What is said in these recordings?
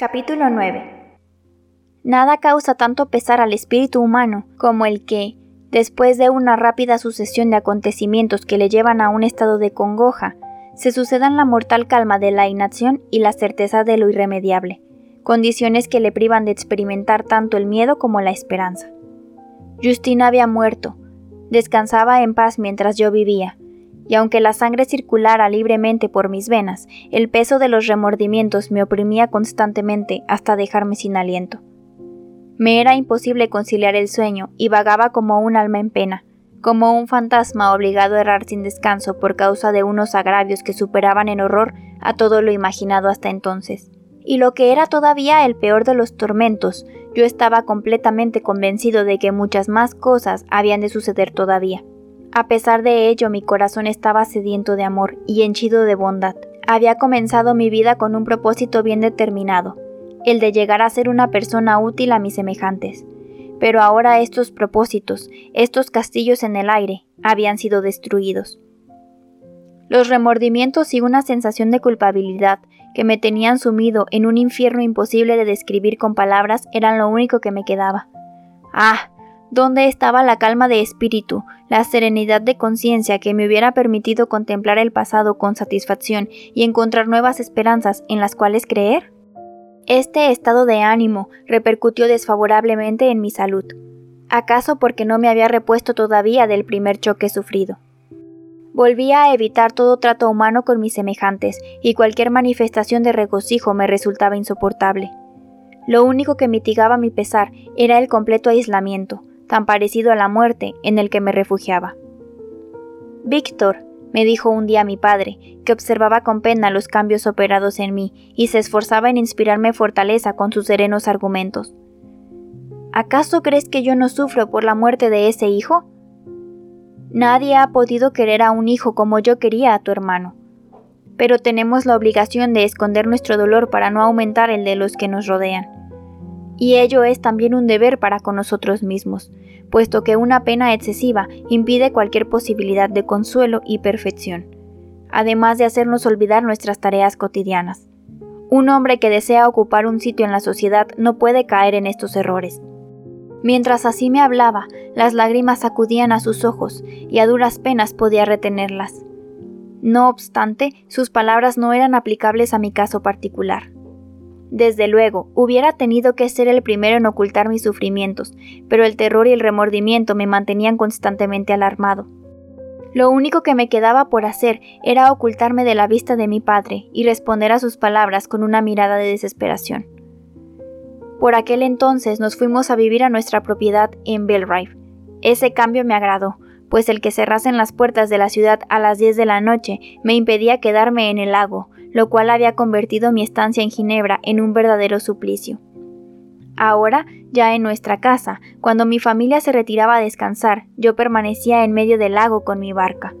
Capítulo 9. Nada causa tanto pesar al espíritu humano como el que, después de una rápida sucesión de acontecimientos que le llevan a un estado de congoja, se sucedan la mortal calma de la inacción y la certeza de lo irremediable, condiciones que le privan de experimentar tanto el miedo como la esperanza. Justina había muerto, descansaba en paz mientras yo vivía, y aunque la sangre circulara libremente por mis venas, el peso de los remordimientos me oprimía constantemente hasta dejarme sin aliento. Me era imposible conciliar el sueño y vagaba como un alma en pena, como un fantasma obligado a errar sin descanso por causa de unos agravios que superaban en horror a todo lo imaginado hasta entonces. Y lo que era todavía el peor de los tormentos, yo estaba completamente convencido de que muchas más cosas habían de suceder todavía. A pesar de ello, mi corazón estaba sediento de amor y henchido de bondad. Había comenzado mi vida con un propósito bien determinado, el de llegar a ser una persona útil a mis semejantes. Pero ahora estos propósitos, estos castillos en el aire, habían sido destruidos. Los remordimientos y una sensación de culpabilidad que me tenían sumido en un infierno imposible de describir con palabras eran lo único que me quedaba. Ah, ¿dónde estaba la calma de espíritu, la serenidad de conciencia que me hubiera permitido contemplar el pasado con satisfacción y encontrar nuevas esperanzas en las cuales creer? Este estado de ánimo repercutió desfavorablemente en mi salud. ¿Acaso porque no me había repuesto todavía del primer choque sufrido? Volvía a evitar todo trato humano con mis semejantes, y cualquier manifestación de regocijo me resultaba insoportable. Lo único que mitigaba mi pesar era el completo aislamiento, tan parecido a la muerte, en el que me refugiaba. Víctor, me dijo un día mi padre, que observaba con pena los cambios operados en mí y se esforzaba en inspirarme fortaleza con sus serenos argumentos. ¿Acaso crees que yo no sufro por la muerte de ese hijo? Nadie ha podido querer a un hijo como yo quería a tu hermano. Pero tenemos la obligación de esconder nuestro dolor para no aumentar el de los que nos rodean. Y ello es también un deber para con nosotros mismos, puesto que una pena excesiva impide cualquier posibilidad de consuelo y perfección, además de hacernos olvidar nuestras tareas cotidianas. Un hombre que desea ocupar un sitio en la sociedad no puede caer en estos errores. Mientras así me hablaba, las lágrimas acudían a sus ojos y a duras penas podía retenerlas. No obstante, sus palabras no eran aplicables a mi caso particular. Desde luego, hubiera tenido que ser el primero en ocultar mis sufrimientos, pero el terror y el remordimiento me mantenían constantemente alarmado. Lo único que me quedaba por hacer era ocultarme de la vista de mi padre y responder a sus palabras con una mirada de desesperación. Por aquel entonces nos fuimos a vivir a nuestra propiedad en Belrive. Ese cambio me agradó, pues el que cerrasen las puertas de la ciudad a las 10 de la noche me impedía quedarme en el lago, lo cual había convertido mi estancia en Ginebra en un verdadero suplicio. Ahora, ya en nuestra casa, cuando mi familia se retiraba a descansar, yo permanecía en medio del lago con mi barca.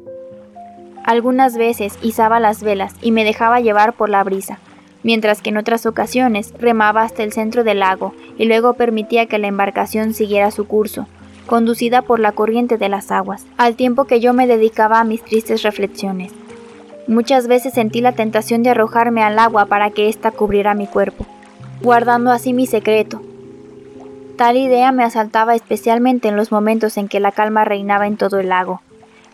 Algunas veces izaba las velas y me dejaba llevar por la brisa, mientras que en otras ocasiones remaba hasta el centro del lago y luego permitía que la embarcación siguiera su curso, conducida por la corriente de las aguas, al tiempo que yo me dedicaba a mis tristes reflexiones. Muchas veces sentí la tentación de arrojarme al agua para que ésta cubriera mi cuerpo, guardando así mi secreto. Tal idea me asaltaba especialmente en los momentos en que la calma reinaba en todo el lago,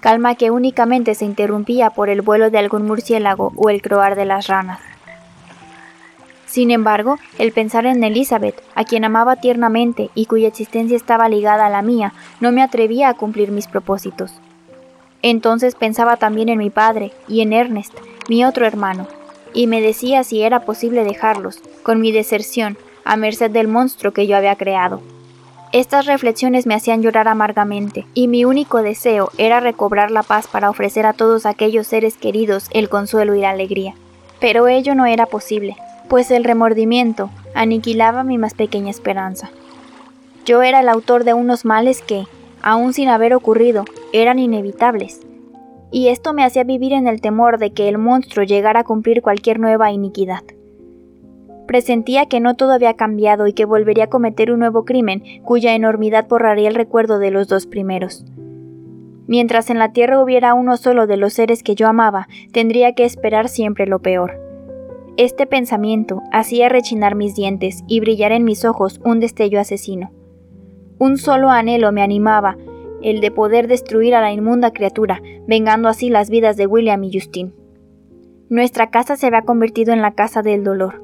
calma que únicamente se interrumpía por el vuelo de algún murciélago o el croar de las ranas. Sin embargo, el pensar en Elizabeth, a quien amaba tiernamente y cuya existencia estaba ligada a la mía, no me atrevía a cumplir mis propósitos. Entonces pensaba también en mi padre y en Ernest, mi otro hermano, y me decía si era posible dejarlos, con mi deserción, a merced del monstruo que yo había creado. Estas reflexiones me hacían llorar amargamente, y mi único deseo era recobrar la paz para ofrecer a todos aquellos seres queridos el consuelo y la alegría. Pero ello no era posible, pues el remordimiento aniquilaba mi más pequeña esperanza. Yo era el autor de unos males que, aun sin haber ocurrido, eran inevitables, y esto me hacía vivir en el temor de que el monstruo llegara a cumplir cualquier nueva iniquidad. Presentía que no todo había cambiado y que volvería a cometer un nuevo crimen cuya enormidad borraría el recuerdo de los dos primeros. Mientras en la tierra hubiera uno solo de los seres que yo amaba, tendría que esperar siempre lo peor. Este pensamiento hacía rechinar mis dientes y brillar en mis ojos un destello asesino. Un solo anhelo me animaba, el de poder destruir a la inmunda criatura, vengando así las vidas de William y Justin. Nuestra casa se había convertido en la casa del dolor.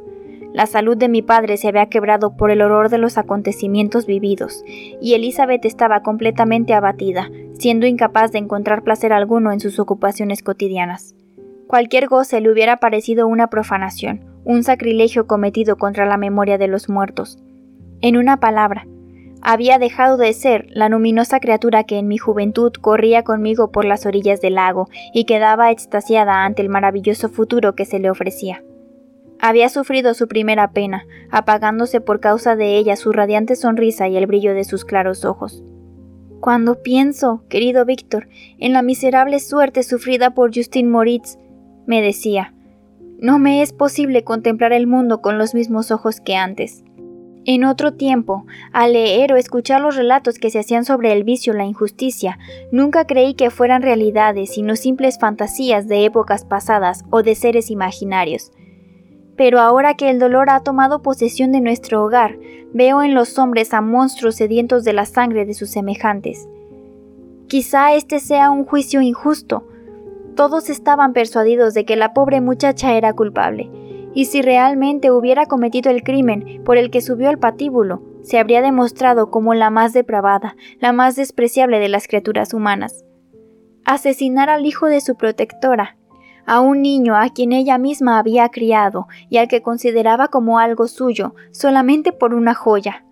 La salud de mi padre se había quebrado por el horror de los acontecimientos vividos, y Elizabeth estaba completamente abatida, siendo incapaz de encontrar placer alguno en sus ocupaciones cotidianas. Cualquier goce le hubiera parecido una profanación, un sacrilegio cometido contra la memoria de los muertos. En una palabra, había dejado de ser la luminosa criatura que en mi juventud corría conmigo por las orillas del lago y quedaba extasiada ante el maravilloso futuro que se le ofrecía. Había sufrido su primera pena, apagándose por causa de ella su radiante sonrisa y el brillo de sus claros ojos. Cuando pienso, querido Víctor, en la miserable suerte sufrida por Justin Moritz, me decía, no me es posible contemplar el mundo con los mismos ojos que antes. En otro tiempo, al leer o escuchar los relatos que se hacían sobre el vicio o la injusticia, nunca creí que fueran realidades, sino simples fantasías de épocas pasadas o de seres imaginarios. Pero ahora que el dolor ha tomado posesión de nuestro hogar, veo en los hombres a monstruos sedientos de la sangre de sus semejantes. Quizá este sea un juicio injusto. Todos estaban persuadidos de que la pobre muchacha era culpable, y si realmente hubiera cometido el crimen por el que subió al patíbulo, se habría demostrado como la más depravada, la más despreciable de las criaturas humanas. Asesinar al hijo de su protectora, a un niño a quien ella misma había criado y al que consideraba como algo suyo, solamente por una joya.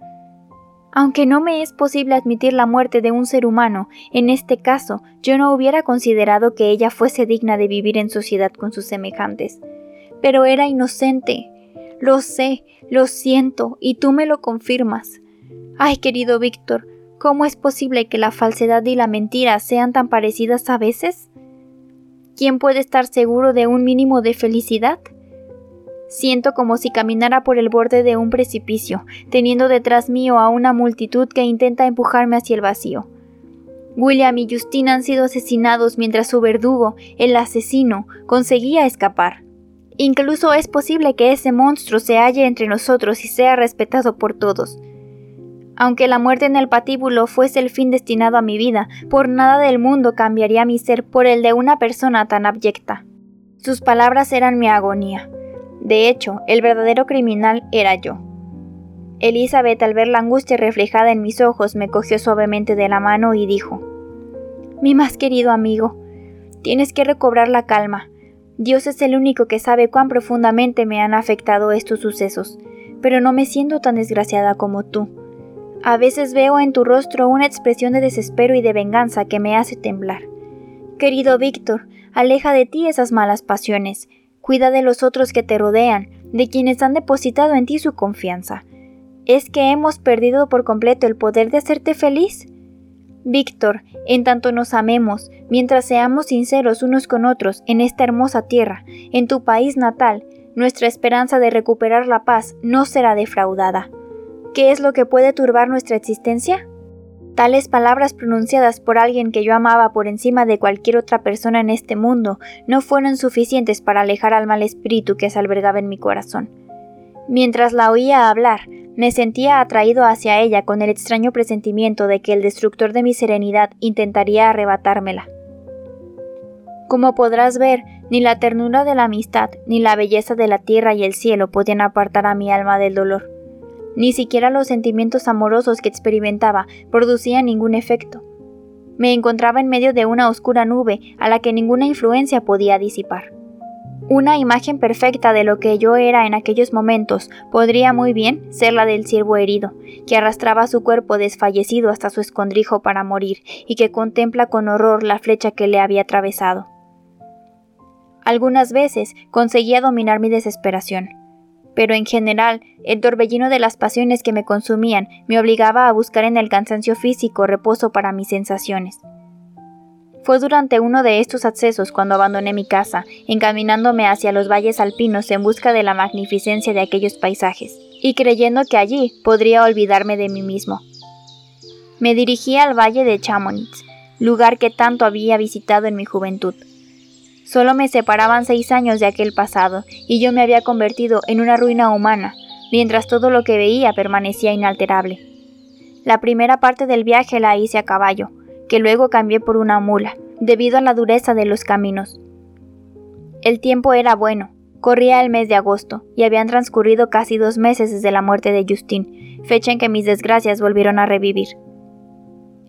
Aunque no me es posible admitir la muerte de un ser humano, en este caso yo no hubiera considerado que ella fuese digna de vivir en sociedad con sus semejantes. Pero era inocente. Lo sé, lo siento, y tú me lo confirmas. Ay, querido Víctor, ¿cómo es posible que la falsedad y la mentira sean tan parecidas a veces? ¿Quién puede estar seguro de un mínimo de felicidad? Siento como si caminara por el borde de un precipicio, teniendo detrás mío a una multitud que intenta empujarme hacia el vacío. William y Justina han sido asesinados mientras su verdugo, el asesino, conseguía escapar. Incluso es posible que ese monstruo se halle entre nosotros y sea respetado por todos. Aunque la muerte en el patíbulo fuese el fin destinado a mi vida, por nada del mundo cambiaría mi ser por el de una persona tan abyecta. Sus palabras eran mi agonía. De hecho, el verdadero criminal era yo. Elizabeth, al ver la angustia reflejada en mis ojos, me cogió suavemente de la mano y dijo Mi más querido amigo, tienes que recobrar la calma. Dios es el único que sabe cuán profundamente me han afectado estos sucesos, pero no me siento tan desgraciada como tú. A veces veo en tu rostro una expresión de desespero y de venganza que me hace temblar. Querido Víctor, aleja de ti esas malas pasiones, cuida de los otros que te rodean, de quienes han depositado en ti su confianza. ¿Es que hemos perdido por completo el poder de hacerte feliz? Víctor, en tanto nos amemos, mientras seamos sinceros unos con otros en esta hermosa tierra, en tu país natal, nuestra esperanza de recuperar la paz no será defraudada. ¿Qué es lo que puede turbar nuestra existencia? Tales palabras pronunciadas por alguien que yo amaba por encima de cualquier otra persona en este mundo no fueron suficientes para alejar al mal espíritu que se albergaba en mi corazón. Mientras la oía hablar, me sentía atraído hacia ella con el extraño presentimiento de que el destructor de mi serenidad intentaría arrebatármela. Como podrás ver, ni la ternura de la amistad, ni la belleza de la tierra y el cielo podían apartar a mi alma del dolor. Ni siquiera los sentimientos amorosos que experimentaba producían ningún efecto. Me encontraba en medio de una oscura nube a la que ninguna influencia podía disipar. Una imagen perfecta de lo que yo era en aquellos momentos podría muy bien ser la del ciervo herido, que arrastraba su cuerpo desfallecido hasta su escondrijo para morir y que contempla con horror la flecha que le había atravesado. Algunas veces conseguía dominar mi desesperación, pero en general el torbellino de las pasiones que me consumían me obligaba a buscar en el cansancio físico reposo para mis sensaciones. Fue durante uno de estos accesos cuando abandoné mi casa, encaminándome hacia los valles alpinos en busca de la magnificencia de aquellos paisajes, y creyendo que allí podría olvidarme de mí mismo. Me dirigí al valle de Chamonix, lugar que tanto había visitado en mi juventud. Solo me separaban seis años de aquel pasado, y yo me había convertido en una ruina humana, mientras todo lo que veía permanecía inalterable. La primera parte del viaje la hice a caballo, que luego cambié por una mula, debido a la dureza de los caminos. El tiempo era bueno, corría el mes de agosto, y habían transcurrido casi dos meses desde la muerte de Justin, fecha en que mis desgracias volvieron a revivir.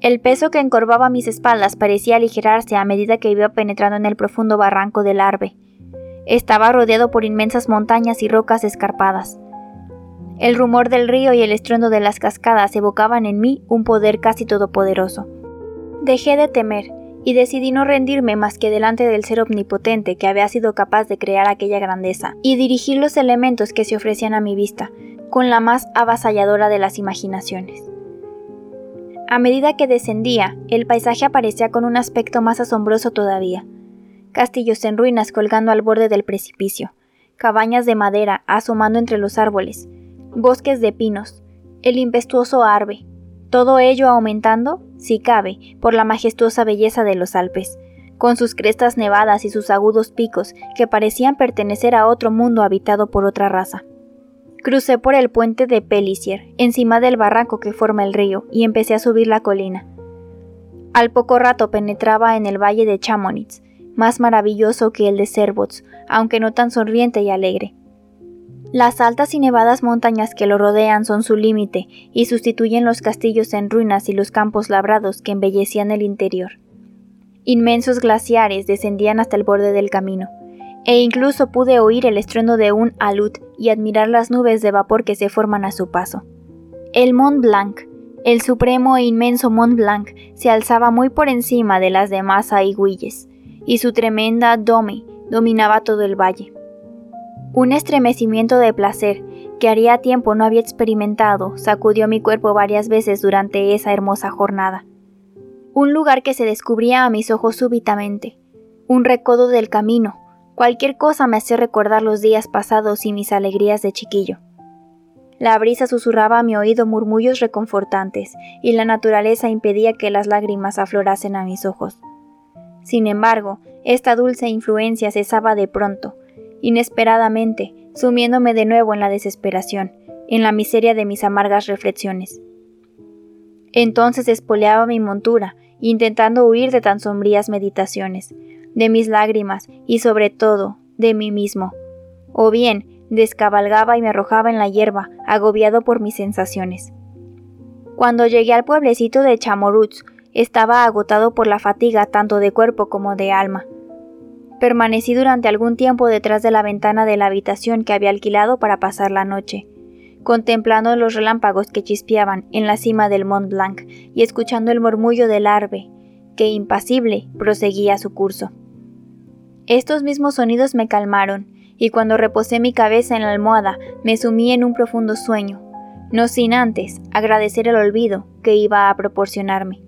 El peso que encorvaba mis espaldas parecía aligerarse a medida que iba penetrando en el profundo barranco del Arbe. Estaba rodeado por inmensas montañas y rocas escarpadas. El rumor del río y el estruendo de las cascadas evocaban en mí un poder casi todopoderoso. Dejé de temer y decidí no rendirme más que delante del ser omnipotente que había sido capaz de crear aquella grandeza y dirigir los elementos que se ofrecían a mi vista con la más avasalladora de las imaginaciones. A medida que descendía, el paisaje aparecía con un aspecto más asombroso todavía. Castillos en ruinas colgando al borde del precipicio, cabañas de madera asomando entre los árboles, bosques de pinos, el impetuoso Arbe, todo ello aumentando, si cabe, por la majestuosa belleza de los Alpes, con sus crestas nevadas y sus agudos picos que parecían pertenecer a otro mundo habitado por otra raza. Crucé por el puente de Pelicier, encima del barranco que forma el río, y empecé a subir la colina. Al poco rato penetraba en el valle de Chamonix, más maravilloso que el de Servots, aunque no tan sonriente y alegre. Las altas y nevadas montañas que lo rodean son su límite y sustituyen los castillos en ruinas y los campos labrados que embellecían el interior. Inmensos glaciares descendían hasta el borde del camino, e incluso pude oír el estruendo de un alud y admirar las nubes de vapor que se forman a su paso. El Mont Blanc, el supremo e inmenso Mont Blanc, se alzaba muy por encima de las demás aiguilles, y su tremenda dome dominaba todo el valle. Un estremecimiento de placer que haría tiempo no había experimentado sacudió mi cuerpo varias veces durante esa hermosa jornada. Un lugar que se descubría a mis ojos súbitamente, un recodo del camino, cualquier cosa me hacía recordar los días pasados y mis alegrías de chiquillo. La brisa susurraba a mi oído murmullos reconfortantes, y la naturaleza impedía que las lágrimas aflorasen a mis ojos. Sin embargo, esta dulce influencia cesaba de pronto, inesperadamente, sumiéndome de nuevo en la desesperación, en la miseria de mis amargas reflexiones. Entonces espoleaba mi montura, intentando huir de tan sombrías meditaciones, de mis lágrimas y sobre todo de mí mismo. O bien, descabalgaba y me arrojaba en la hierba, agobiado por mis sensaciones. Cuando llegué al pueblecito de Chamoruz, estaba agotado por la fatiga tanto de cuerpo como de alma. Permanecí durante algún tiempo detrás de la ventana de la habitación que había alquilado para pasar la noche, contemplando los relámpagos que chispeaban en la cima del Mont Blanc y escuchando el murmullo del arbe, que impasible proseguía su curso. Estos mismos sonidos me calmaron, y cuando reposé mi cabeza en la almohada me sumí en un profundo sueño, no sin antes agradecer el olvido que iba a proporcionarme.